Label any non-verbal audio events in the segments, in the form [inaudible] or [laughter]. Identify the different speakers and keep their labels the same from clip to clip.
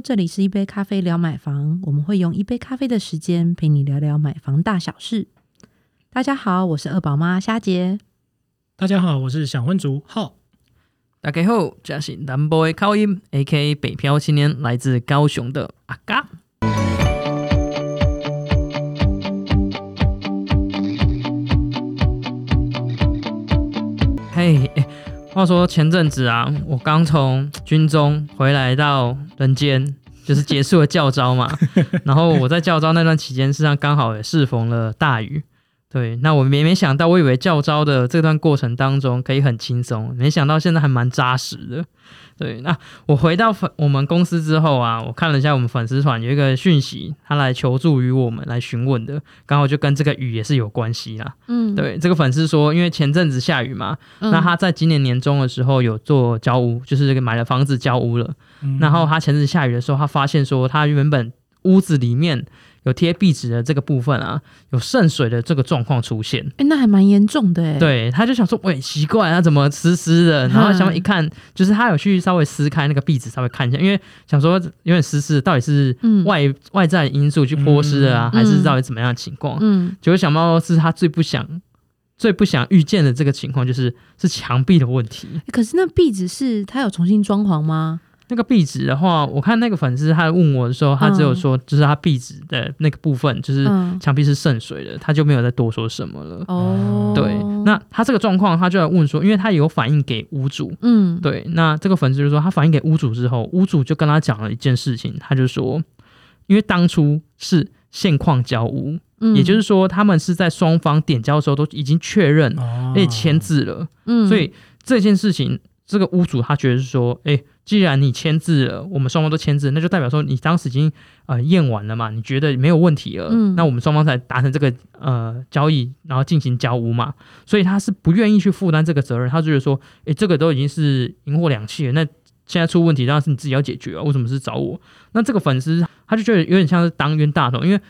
Speaker 1: 这里是一杯咖啡聊买房，我们会用一杯咖啡的时间陪你聊聊买房大小事。大家好，我是二宝妈虾姐。
Speaker 2: 大家好，我是想婚族浩。
Speaker 3: 大家好，这是南部的口音，A.K.A 北漂青年，来自高雄的阿嘎。嘿，哎，话说前阵子啊，我刚从军中回来到人间，就是结束了教招嘛。[laughs] 然后我在教招那段期间，实际上刚好也适逢了大雨。对，那我没没想到，我以为教招的这段过程当中可以很轻松，没想到现在还蛮扎实的。对，那我回到粉我们公司之后啊，我看了一下我们粉丝团有一个讯息，他来求助于我们来询问的，刚好就跟这个雨也是有关系啦。嗯，对，这个粉丝说，因为前阵子下雨嘛，那他在今年年中的时候有做交屋，就是这个买了房子交屋了，然后他前阵子下雨的时候，他发现说他原本屋子里面。有贴壁纸的这个部分啊，有渗水的这个状况出现，
Speaker 1: 哎，那还蛮严重的哎。
Speaker 3: 对，他就想说，喂，奇怪，他怎么湿湿的？然后想一看，就是他有去稍微撕开那个壁纸，稍微看一下，因为想说有点湿湿，到底是外外在因素去泼湿的啊，还是到底怎么样的情况？嗯，结果想到是他最不想、最不想遇见的这个情况，就是是墙壁的问题。
Speaker 1: 可是那壁纸是他有重新装潢吗？
Speaker 3: 那个壁纸的话，我看那个粉丝他问我的时候，他只有说就是他壁纸的那个部分，就是墙壁是渗水的，他就没有再多说什么了。哦，对，那他这个状况，他就来问说，因为他有反映给屋主，嗯，对，那这个粉丝就说他反映给屋主之后，屋主就跟他讲了一件事情，他就说，因为当初是现况交屋，也就是说他们是在双方点交的时候都已经确认而且签字了，嗯，所以这件事情，这个屋主他觉得是说，哎。既然你签字了，我们双方都签字，那就代表说你当时已经呃验完了嘛，你觉得没有问题了，那我们双方才达成这个呃交易，然后进行交屋嘛。所以他是不愿意去负担这个责任，他就觉得说，诶，这个都已经是银货两讫了，那现在出问题当然是你自己要解决啊，为什么是找我？那这个粉丝他就觉得有点像是当冤大头，因为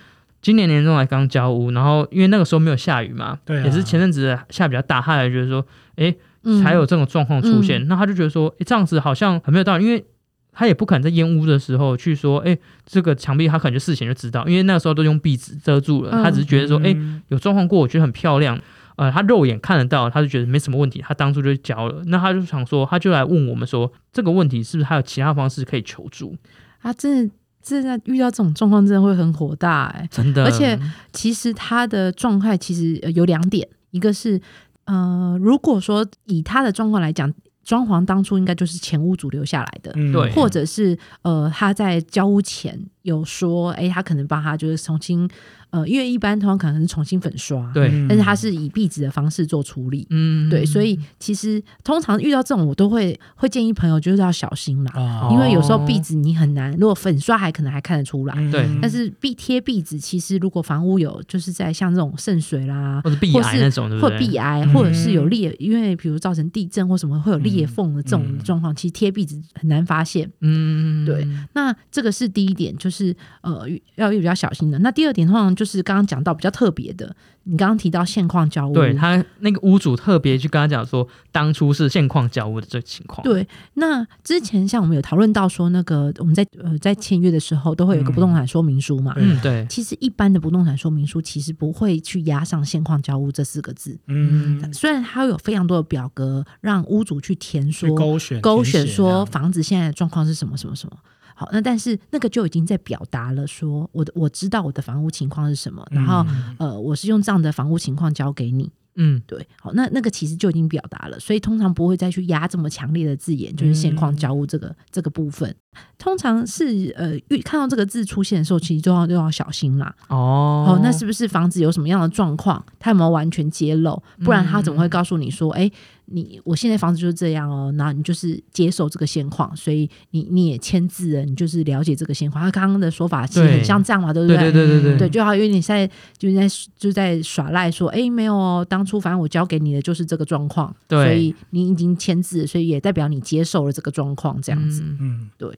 Speaker 3: 今年年中才刚交屋，然后因为那个时候没有下雨嘛，
Speaker 2: 对，
Speaker 3: 也是前阵子下比较大，他才觉得说，诶。才有这种状况出现，那他就觉得说，哎，这样子好像很没有道理，因为他也不可能在烟雾的时候去说，哎，这个墙壁他可能就事前就知道，因为那个时候都用壁纸遮住了，他只是觉得说，哎，有状况过，我觉得很漂亮，呃，他肉眼看得到，他就觉得没什么问题，他当初就交了，那他就想说，他就来问我们说，这个问题是不是还有其他方式可以求助？
Speaker 1: 他真的，真的遇到这种状况，真的会很火大，哎，
Speaker 3: 真的，
Speaker 1: 而且其实他的状态其实有两点，一个是。呃，如果说以他的状况来讲，装潢当初应该就是前屋主留下来的，
Speaker 3: 对，
Speaker 1: 或者是呃他在交屋前有说，哎，他可能帮他就是重新。呃，因为一般通常可能是重新粉刷，
Speaker 3: 对，
Speaker 1: 但是它是以壁纸的方式做处理，嗯，对，所以其实通常遇到这种，我都会会建议朋友就是要小心啦，因为有时候壁纸你很难，如果粉刷还可能还看得出来，
Speaker 3: 对，
Speaker 1: 但是壁贴壁纸，其实如果房屋有就是在像这种渗水啦，
Speaker 3: 或者壁癌那种，
Speaker 1: 或壁癌，或者是有裂，因为比如造成地震或什么会有裂缝的这种状况，其实贴壁纸很难发现，嗯，对，那这个是第一点，就是呃要比较小心的。那第二点通常就。就是刚刚讲到比较特别的，你刚刚提到现况交屋，
Speaker 3: 对他那个屋主特别去跟他讲说，当初是现况交屋的这个情况。
Speaker 1: 对，那之前像我们有讨论到说，那个我们在呃在签约的时候都会有个不动产说明书嘛。
Speaker 3: 嗯，对。
Speaker 1: 其实一般的不动产说明书其实不会去压上现况交屋这四个字。嗯，虽然它有非常多的表格让屋主去填说
Speaker 2: 勾选
Speaker 1: 勾选说房子现在的状况是什么什么什么。好，那但是那个就已经在表达了，说我的我知道我的房屋情况是什么，然后呃，我是用这样的房屋情况交给你，嗯，对，好，那那个其实就已经表达了，所以通常不会再去压这么强烈的字眼，就是现况交物这个这个部分，通常是呃，看到这个字出现的时候，其实就要就要小心啦。哦，哦，那是不是房子有什么样的状况，他有没有完全揭露？不然他怎么会告诉你说，哎？你我现在房子就是这样哦，那你就是接受这个现况，所以你你也签字了，你就是了解这个现况。他刚刚的说法其实很像这样嘛，对不对？
Speaker 3: 对对对对
Speaker 1: 对，就好，因为你现在就在就在耍赖说，哎，没有哦，当初反正我交给你的就是这个状况，所以你已经签字，所以也代表你接受了这个状况，这样子。嗯，对。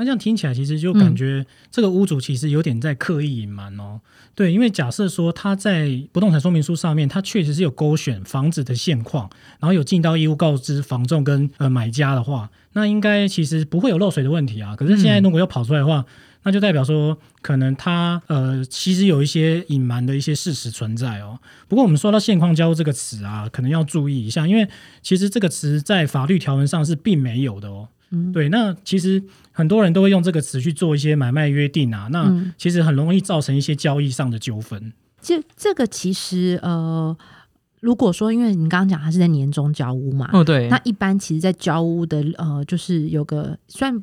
Speaker 2: 那这样听起来，其实就感觉这个屋主其实有点在刻意隐瞒哦。对，因为假设说他在不动产说明书上面，他确实是有勾选房子的现况，然后有尽到义务告知房仲跟呃买家的话，那应该其实不会有漏水的问题啊。可是现在如果要跑出来的话，那就代表说可能他呃其实有一些隐瞒的一些事实存在哦。不过我们说到现况交屋这个词啊，可能要注意一下，因为其实这个词在法律条文上是并没有的哦。嗯对，那其实很多人都会用这个词去做一些买卖约定啊，那其实很容易造成一些交易上的纠纷。
Speaker 1: 这这个其实呃，如果说因为你刚刚讲它是在年终交屋嘛，
Speaker 3: 哦对，
Speaker 1: 那一般其实，在交屋的呃，就是有个算。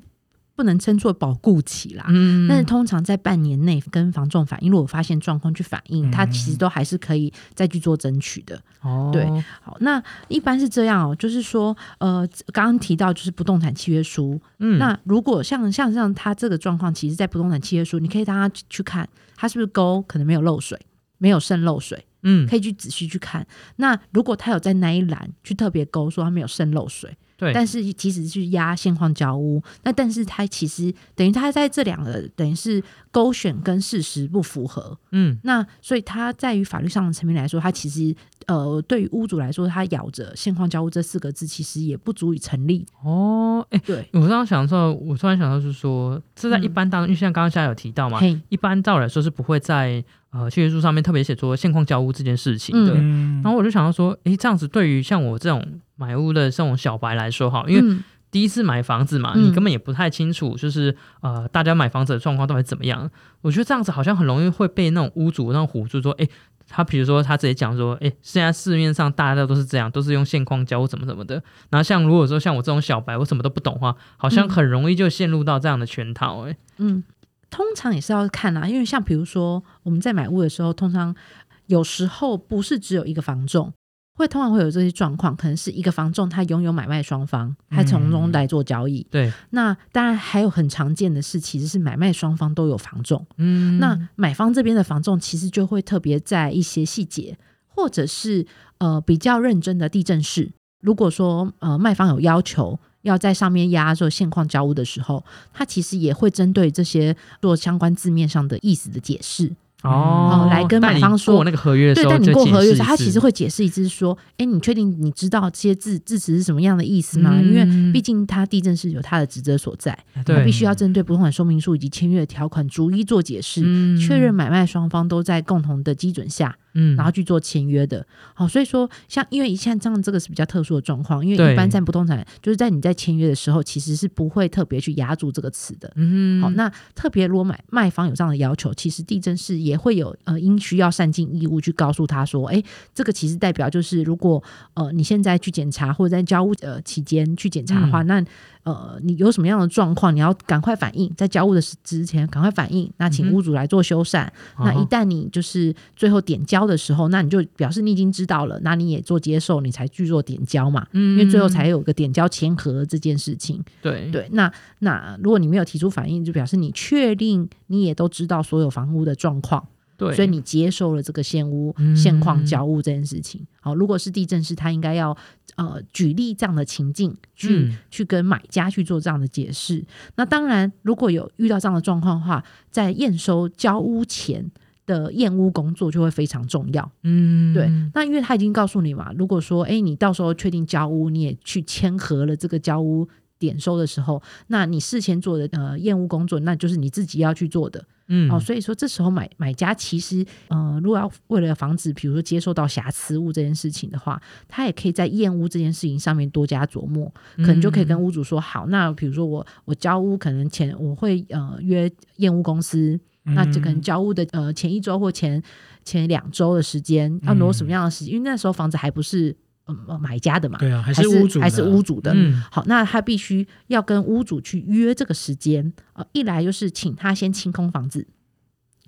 Speaker 1: 不能称作保固期啦，但是通常在半年内跟房仲反映，如果发现状况去反映，他其实都还是可以再去做争取的。哦，对，好，那一般是这样哦，就是说，呃，刚刚提到就是不动产契约书，嗯，那如果像像像他这个状况，其实，在不动产契约书，你可以让他去看，他是不是沟可能没有漏水，没有渗漏水，嗯，可以去仔细去看。那如果他有在那一栏去特别勾说他没有渗漏水。
Speaker 3: 对，
Speaker 1: 但是其实去压现况交屋，那但是他其实等于他在这两个等于是勾选跟事实不符合，嗯，那所以他在于法律上的层面来说，他其实呃对于屋主来说，他咬着现况交屋这四个字，其实也不足以成立。
Speaker 3: 哦，哎，
Speaker 1: 对。
Speaker 3: 我刚刚想到，我突然想到是说，这在一般当中，因为像刚刚现在有提到嘛，一般照来说是不会在。呃，契约书上面特别写说现况交屋这件事情的，然后我就想到说，诶，这样子对于像我这种买屋的这种小白来说，哈，因为第一次买房子嘛，你根本也不太清楚，就是呃，大家买房子的状况到底怎么样。我觉得这样子好像很容易会被那种屋主那种唬住，说，诶，他比如说他直接讲说，诶，现在市面上大家都是这样，都是用现况交屋怎么怎么的。然后像如果说像我这种小白，我什么都不懂的话，好像很容易就陷入到这样的圈套，诶。嗯。
Speaker 1: 通常也是要看啊，因为像比如说我们在买屋的时候，通常有时候不是只有一个房仲，会通常会有这些状况，可能是一个房仲他拥有买卖双方，他从中来做交易。
Speaker 3: 对，
Speaker 1: 那当然还有很常见的是，其实是买卖双方都有房仲。嗯，那买方这边的房仲其实就会特别在一些细节，或者是呃比较认真的地震室。如果说呃卖方有要求。要在上面压做现况交屋的时候，他其实也会针对这些做相关字面上的意思的解释。哦，来跟买方说
Speaker 3: 那个合约，
Speaker 1: 对，但你过合约时，他其实会解释一次说，哎，你确定你知道这些字字词是什么样的意思吗？因为毕竟他地震是有他的职责所在，他必须要针对不动产说明书以及签约条款逐一做解释，确认买卖双方都在共同的基准下，嗯，然后去做签约的。好，所以说像因为像这样这个是比较特殊的状况，因为一般在不动产就是在你在签约的时候，其实是不会特别去压住这个词的。嗯，好，那特别如果买卖方有这样的要求，其实地震是。也会有呃，应需要善尽义务去告诉他说，哎，这个其实代表就是，如果呃你现在去检查或者在交屋呃期间去检查的话，那。呃，你有什么样的状况，你要赶快反应，在交屋的之前赶快反应。那请屋主来做修缮。那一旦你就是最后点交的时候，那你就表示你已经知道了，那你也做接受，你才去做点交嘛。嗯，因为最后才有个点交签合这件事情。
Speaker 3: 对
Speaker 1: 对，那那如果你没有提出反应，就表示你确定你也都知道所有房屋的状况。
Speaker 3: 对，
Speaker 1: 所以你接受了这个现屋现况交屋这件事情。好，如果是地震师，他应该要呃举例这样的情境，去去跟买家去做这样的解释。那当然，如果有遇到这样的状况的话，在验收交屋前的验屋工作就会非常重要。嗯，对。那因为他已经告诉你嘛，如果说哎你到时候确定交屋，你也去签合了这个交屋点收的时候，那你事前做的呃验屋工作，那就是你自己要去做的。嗯，哦，所以说这时候买买家其实，呃，如果要为了防止，比如说接受到瑕疵物这件事情的话，他也可以在验屋这件事情上面多加琢磨，可能就可以跟屋主说好，那比如说我我交屋可能前我会呃约验屋公司，那就可能交屋的呃前一周或前前两周的时间要挪什么样的时间，因为那时候房子还不是。呃，买家的嘛，
Speaker 2: 对啊，
Speaker 1: 还
Speaker 2: 是屋主，
Speaker 1: 还是屋主的。嗯好，那他必须要跟屋主去约这个时间。呃，一来就是请他先清空房子，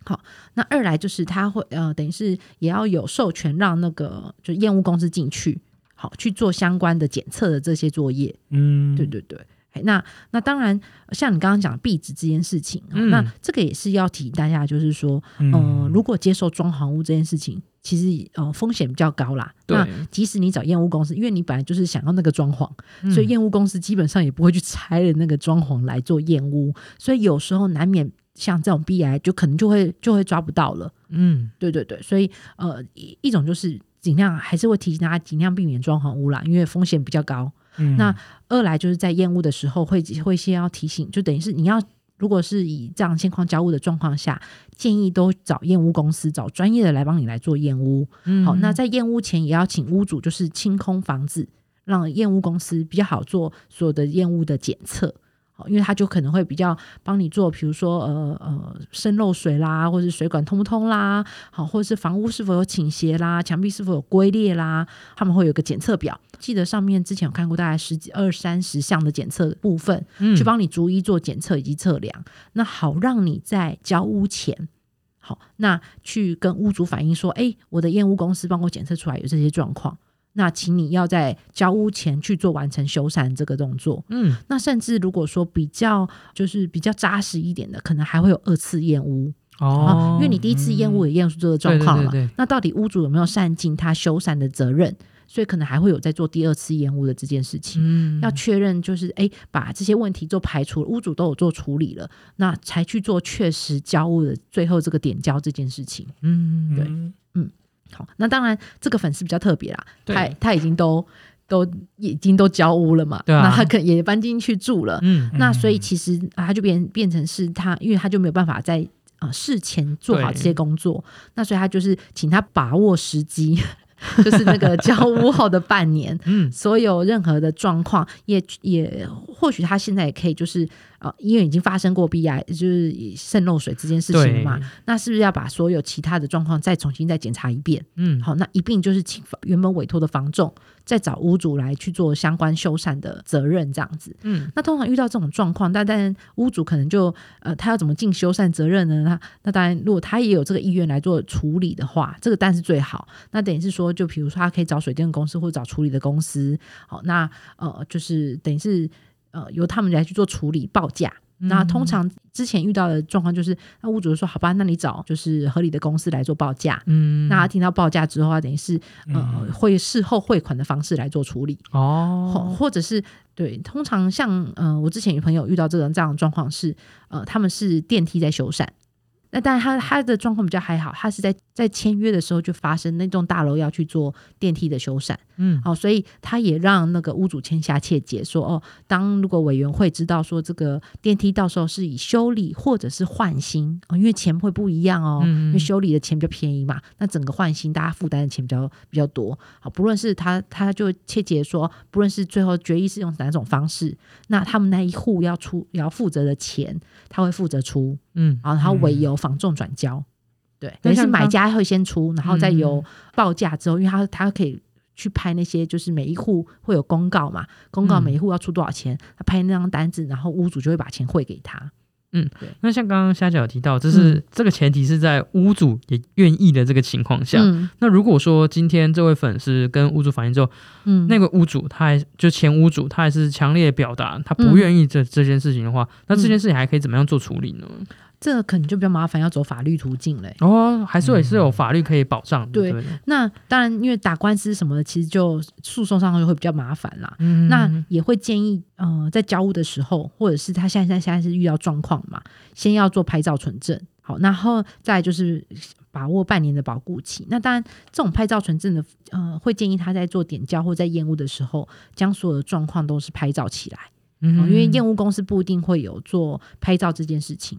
Speaker 1: 好，那二来就是他会呃，等于是也要有授权让那个就验屋公司进去，好去做相关的检测的这些作业。嗯，对对对。那那当然，像你刚刚讲壁纸这件事情，那这个也是要提醒大家，就是说，嗯，如果接受装潢屋这件事情，其实呃风险比较高啦。那即使你找验屋公司，因为你本来就是想要那个装潢，所以验屋公司基本上也不会去拆了那个装潢来做验屋，所以有时候难免像这种 B I 就可能就会就会抓不到了。嗯，对对对，所以呃一一种就是尽量还是会提醒大家尽量避免装潢屋啦，因为风险比较高。那二来就是在验屋的时候会会先要提醒，就等于是你要如果是以这样现况交屋的状况下，建议都找验屋公司，找专业的来帮你来做验屋。好，那在验屋前也要请屋主就是清空房子，让验屋公司比较好做所有的验屋的检测。因为他就可能会比较帮你做，比如说呃呃渗漏水啦，或者是水管通不通啦，好，或者是房屋是否有倾斜啦，墙壁是否有龟裂啦，他们会有个检测表，记得上面之前有看过大概十几二三十项的检测部分，去帮你逐一做检测以及测量，那好让你在交屋前，好，那去跟屋主反映说，哎，我的验屋公司帮我检测出来有这些状况。那请你要在交屋前去做完成修缮这个动作。嗯，那甚至如果说比较就是比较扎实一点的，可能还会有二次验屋哦，因为你第一次验屋也验出这个状况了。那到底屋主有没有善尽他修缮的责任？所以可能还会有在做第二次验屋的这件事情。嗯，要确认就是哎，把这些问题都排除，屋主都有做处理了，那才去做确实交屋的最后这个点交这件事情。嗯，对，嗯。好，那当然这个粉丝比较特别啦，他他已经都都已经都交屋了嘛，那他可也搬进去住了，嗯，那所以其实他就变变成是他，因为他就没有办法在啊事前做好这些工作，那所以他就是请他把握时机。[laughs] 就是那个 [laughs] 交屋后的半年，嗯，所有任何的状况，也也或许他现在也可以，就是呃，因为已经发生过 B I，就是渗漏水这件事情嘛，那是不是要把所有其他的状况再重新再检查一遍？嗯，好，那一并就是请原本委托的房仲。再找屋主来去做相关修缮的责任，这样子。嗯，那通常遇到这种状况，但但屋主可能就呃，他要怎么尽修缮责任呢？那那当然，如果他也有这个意愿来做处理的话，这个当然是最好。那等于是说，就比如说他可以找水电公司或者找处理的公司，好，那呃，就是等于是呃，由他们来去做处理报价。那通常之前遇到的状况就是，那屋主说：“好吧，那你找就是合理的公司来做报价。”嗯，那他听到报价之后，等于是呃，会事后汇款的方式来做处理。哦，或者是对，通常像呃，我之前有朋友遇到这种这样的状况是，呃，他们是电梯在修缮。那但是他他的状况比较还好，他是在在签约的时候就发生那栋大楼要去做电梯的修缮，嗯，好，所以他也让那个屋主签下切结，说哦，当如果委员会知道说这个电梯到时候是以修理或者是换新哦，因为钱会不一样哦，因为修理的钱比较便宜嘛，那整个换新大家负担的钱比较比较多，好，不论是他他就切结说，不论是最后决议是用哪种方式，那他们那一户要出要负责的钱，他会负责出。嗯，然后他委由房仲转交，对，等于是买家会先出，然后再由报价之后，因为他他可以去拍那些，就是每一户会有公告嘛，公告每一户要出多少钱，他拍那张单子，然后屋主就会把钱汇给他。
Speaker 3: 嗯，对。那像刚刚虾饺提到，这是这个前提是在屋主也愿意的这个情况下。那如果说今天这位粉丝跟屋主反映之后，嗯，那个屋主他还就前屋主他还是强烈表达他不愿意这这件事情的话，那这件事情还可以怎么样做处理呢？
Speaker 1: 这可能就比较麻烦，要走法律途径嘞。
Speaker 3: 哦，还是也是有法律可以保障。对，
Speaker 1: 那当然，因为打官司什么的，其实就诉讼上就会比较麻烦啦。嗯，那也会建议，呃，在交屋的时候，或者是他现在现在是遇到状况嘛，先要做拍照存证。好，然后再就是把握半年的保固期。那当然，这种拍照存证的，呃，会建议他在做点交或在验屋的时候，将所有的状况都是拍照起来。嗯，因为验屋公司不一定会有做拍照这件事情。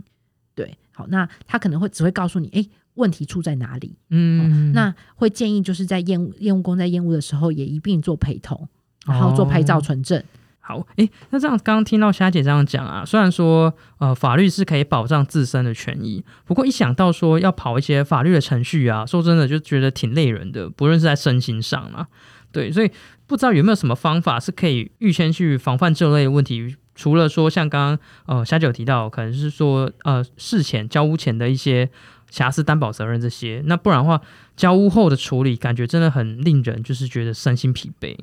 Speaker 1: 对，好，那他可能会只会告诉你，哎，问题出在哪里？嗯，那会建议就是在验验务工在验屋的时候也一并做陪同，然后做拍照存证。
Speaker 3: 好，哎，那这样刚刚听到霞姐这样讲啊，虽然说呃法律是可以保障自身的权益，不过一想到说要跑一些法律的程序啊，说真的就觉得挺累人的，不论是在身心上嘛。对，所以不知道有没有什么方法是可以预先去防范这类问题。除了说像刚刚呃虾姐有提到，可能是说呃事前交屋前的一些瑕疵担保责任这些，那不然的话交屋后的处理，感觉真的很令人就是觉得身心疲惫。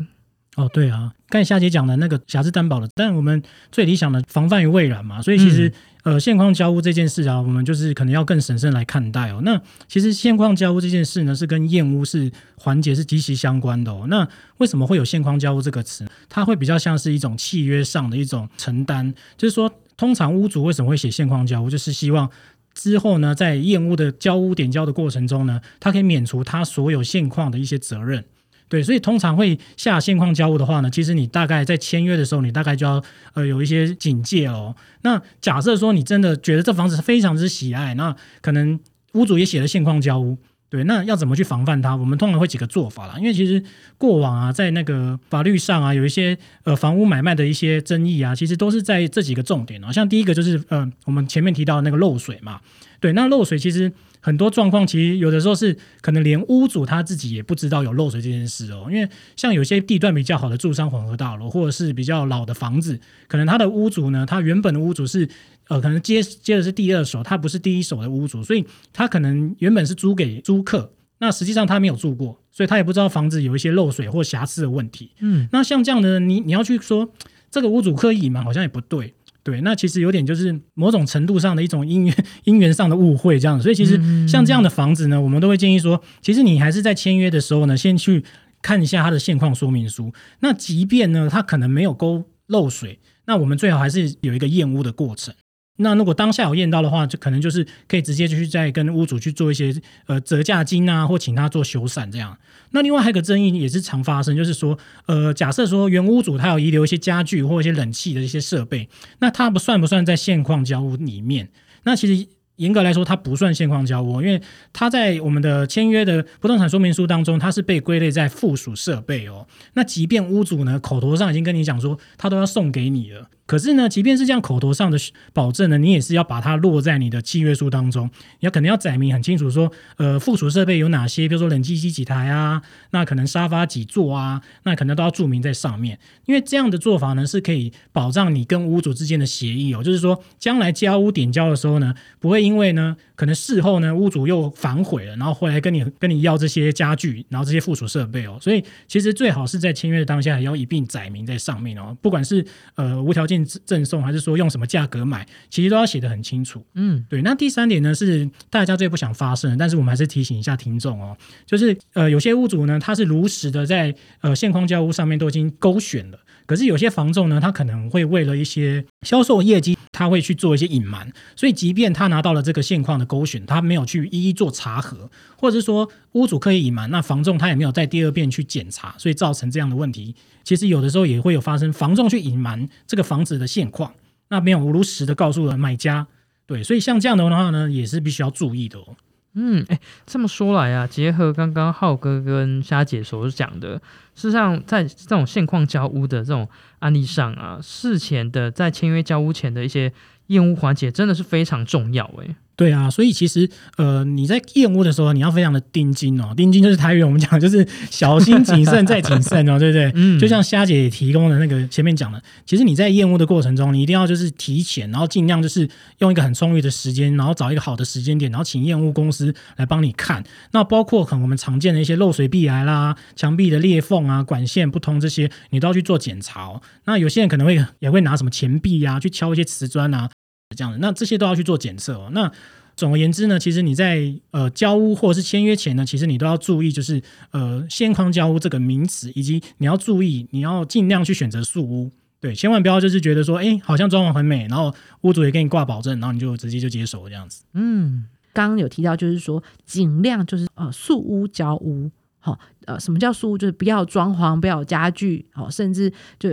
Speaker 2: 哦，对啊，刚才夏姐讲的那个瑕疵担保的，但我们最理想的防范于未然嘛，所以其实呃现况交屋这件事啊，我们就是可能要更审慎来看待哦。那其实现况交屋这件事呢，是跟验屋是环节是极其相关的哦。那为什么会有现况交屋这个词？它会比较像是一种契约上的一种承担，就是说，通常屋主为什么会写现况交屋，就是希望之后呢，在验屋的交屋点交的过程中呢，他可以免除他所有现况的一些责任。对，所以通常会下现况交屋的话呢，其实你大概在签约的时候，你大概就要呃有一些警戒哦。那假设说你真的觉得这房子非常之喜爱，那可能屋主也写了现况交屋，对，那要怎么去防范它？我们通常会几个做法啦，因为其实过往啊，在那个法律上啊，有一些呃房屋买卖的一些争议啊，其实都是在这几个重点哦。像第一个就是呃我们前面提到那个漏水嘛，对，那漏水其实。很多状况其实有的时候是可能连屋主他自己也不知道有漏水这件事哦，因为像有些地段比较好的住商混合大楼，或者是比较老的房子，可能他的屋主呢，他原本的屋主是呃，可能接接的是第二手，他不是第一手的屋主，所以他可能原本是租给租客，那实际上他没有住过，所以他也不知道房子有一些漏水或瑕疵的问题。嗯，那像这样的，你你要去说这个屋主刻意隐瞒，好像也不对。对，那其实有点就是某种程度上的一种因缘姻缘上的误会这样，所以其实像这样的房子呢，我们都会建议说，其实你还是在签约的时候呢，先去看一下它的现况说明书。那即便呢，它可能没有沟漏水，那我们最好还是有一个验屋的过程。那如果当下有验到的话，就可能就是可以直接就去再跟屋主去做一些呃折价金啊，或请他做修缮这样。那另外还有个争议也是常发生，就是说呃，假设说原屋主他有遗留一些家具或一些冷气的一些设备，那他不算不算在现况交屋里面？那其实。严格来说，它不算现况交屋，因为它在我们的签约的不动产说明书当中，它是被归类在附属设备哦。那即便屋主呢口头上已经跟你讲说，他都要送给你了，可是呢，即便是这样口头上的保证呢，你也是要把它落在你的契约书当中，你要可能要载明很清楚说，呃，附属设备有哪些，比如说冷气机几台啊，那可能沙发几座啊，那可能都要注明在上面，因为这样的做法呢，是可以保障你跟屋主之间的协议哦，就是说将来交屋点交的时候呢，不会。因为呢，可能事后呢，屋主又反悔了，然后回来跟你跟你要这些家具，然后这些附属设备哦，所以其实最好是在签约的当下要一并载明在上面哦，不管是呃无条件赠送，还是说用什么价格买，其实都要写得很清楚。嗯，对。那第三点呢，是大家最不想发生，但是我们还是提醒一下听众哦，就是呃有些屋主呢，他是如实的在呃现框交屋上面都已经勾选了。可是有些房仲呢，他可能会为了一些销售业绩，他会去做一些隐瞒，所以即便他拿到了这个现况的勾选，他没有去一一做查核，或者是说屋主刻意隐瞒，那房仲他也没有在第二遍去检查，所以造成这样的问题。其实有的时候也会有发生，房仲去隐瞒这个房子的现况，那没有如实的告诉了买家，对，所以像这样的话呢，也是必须要注意的哦。
Speaker 3: 嗯，哎，这么说来啊，结合刚刚浩哥跟虾姐所讲的，事实上，在这种现况交屋的这种案例上啊，事前的在签约交屋前的一些验屋环节，真的是非常重要，哎。
Speaker 2: 对啊，所以其实呃，你在验屋的时候，你要非常的盯紧哦。盯紧就是台语，我们讲就是小心谨慎再谨慎哦，[laughs] 对不对？嗯。就像虾姐提供的那个前面讲的，其实你在验屋的过程中，你一定要就是提前，然后尽量就是用一个很充裕的时间，然后找一个好的时间点，然后请验屋公司来帮你看。那包括可能我们常见的一些漏水壁癌啦、墙壁的裂缝啊、管线不通这些，你都要去做检查。哦。那有些人可能会也会拿什么钱币啊去敲一些瓷砖啊。这样的，那这些都要去做检测哦。那总而言之呢，其实你在呃交屋或者是签约前呢，其实你都要注意，就是呃现框交屋这个名词，以及你要注意，你要尽量去选择素屋，对，千万不要就是觉得说，哎，好像装潢很美，然后屋主也给你挂保证，然后你就直接就接手这样子。
Speaker 1: 嗯，刚刚有提到就是说，尽量就是呃素屋交屋。好，呃，什么叫素？就是不要装潢，不要家具，好，甚至就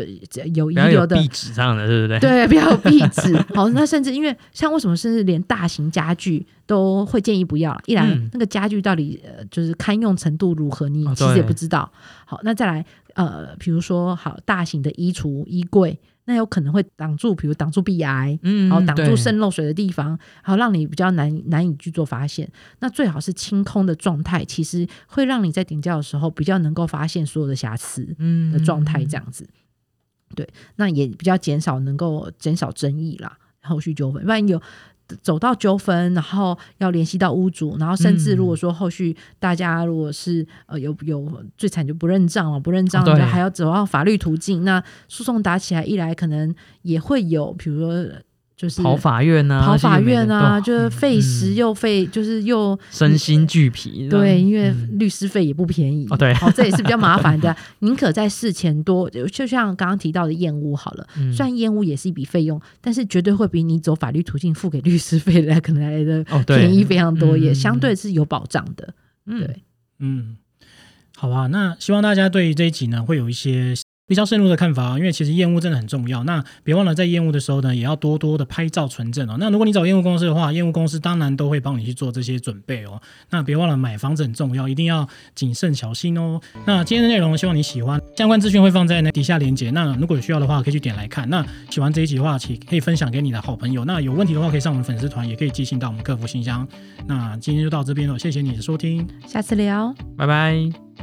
Speaker 1: 有遗留的
Speaker 3: 壁纸上的，对不对？
Speaker 1: 对，不要壁纸。好，那甚至因为像为什么，甚至连大型家具都会建议不要。一来，那个家具到底呃，就是堪用程度如何，你其实也不知道。好，那再来，呃，比如说，好，大型的衣橱、衣柜。那有可能会挡住，比如挡住鼻癌，嗯，然后挡住渗漏水的地方，好让你比较难难以去做发现。那最好是清空的状态，其实会让你在顶教的时候比较能够发现所有的瑕疵，嗯的状态这样子。对，那也比较减少能够减少争议啦。后续纠纷，万一有。走到纠纷，然后要联系到屋主，然后甚至如果说后续大家如果是呃有有最惨就不认账了，不认账对还要走到法律途径，那诉讼打起来一来，可能也会有，比如说。就是
Speaker 3: 跑法院啊，
Speaker 1: 跑法院啊，就是费时又费，就是又
Speaker 3: 身心俱疲。
Speaker 1: 对，因为律师费也不便宜。
Speaker 3: 哦，对，
Speaker 1: 好，这也是比较麻烦的。[laughs] 宁可在事前多，就像刚刚提到的验屋好了，虽然验屋也是一笔费用，但是绝对会比你走法律途径付给律师费来可能来的便宜非常多，也相对是有保障的。对，
Speaker 2: 嗯，好吧，那希望大家对这一集呢会有一些。比较深入的看法啊，因为其实验屋真的很重要。那别忘了在验屋的时候呢，也要多多的拍照存证哦。那如果你找验屋公司的话，验屋公司当然都会帮你去做这些准备哦。那别忘了买房子很重要，一定要谨慎小心哦。那今天的内容希望你喜欢，相关资讯会放在那底下连接。那如果有需要的话，可以去点来看。那喜欢这一集的话，请可以分享给你的好朋友。那有问题的话，可以上我们粉丝团，也可以寄信到我们客服信箱。那今天就到这边了，谢谢你的收听，
Speaker 1: 下次聊，
Speaker 3: 拜拜。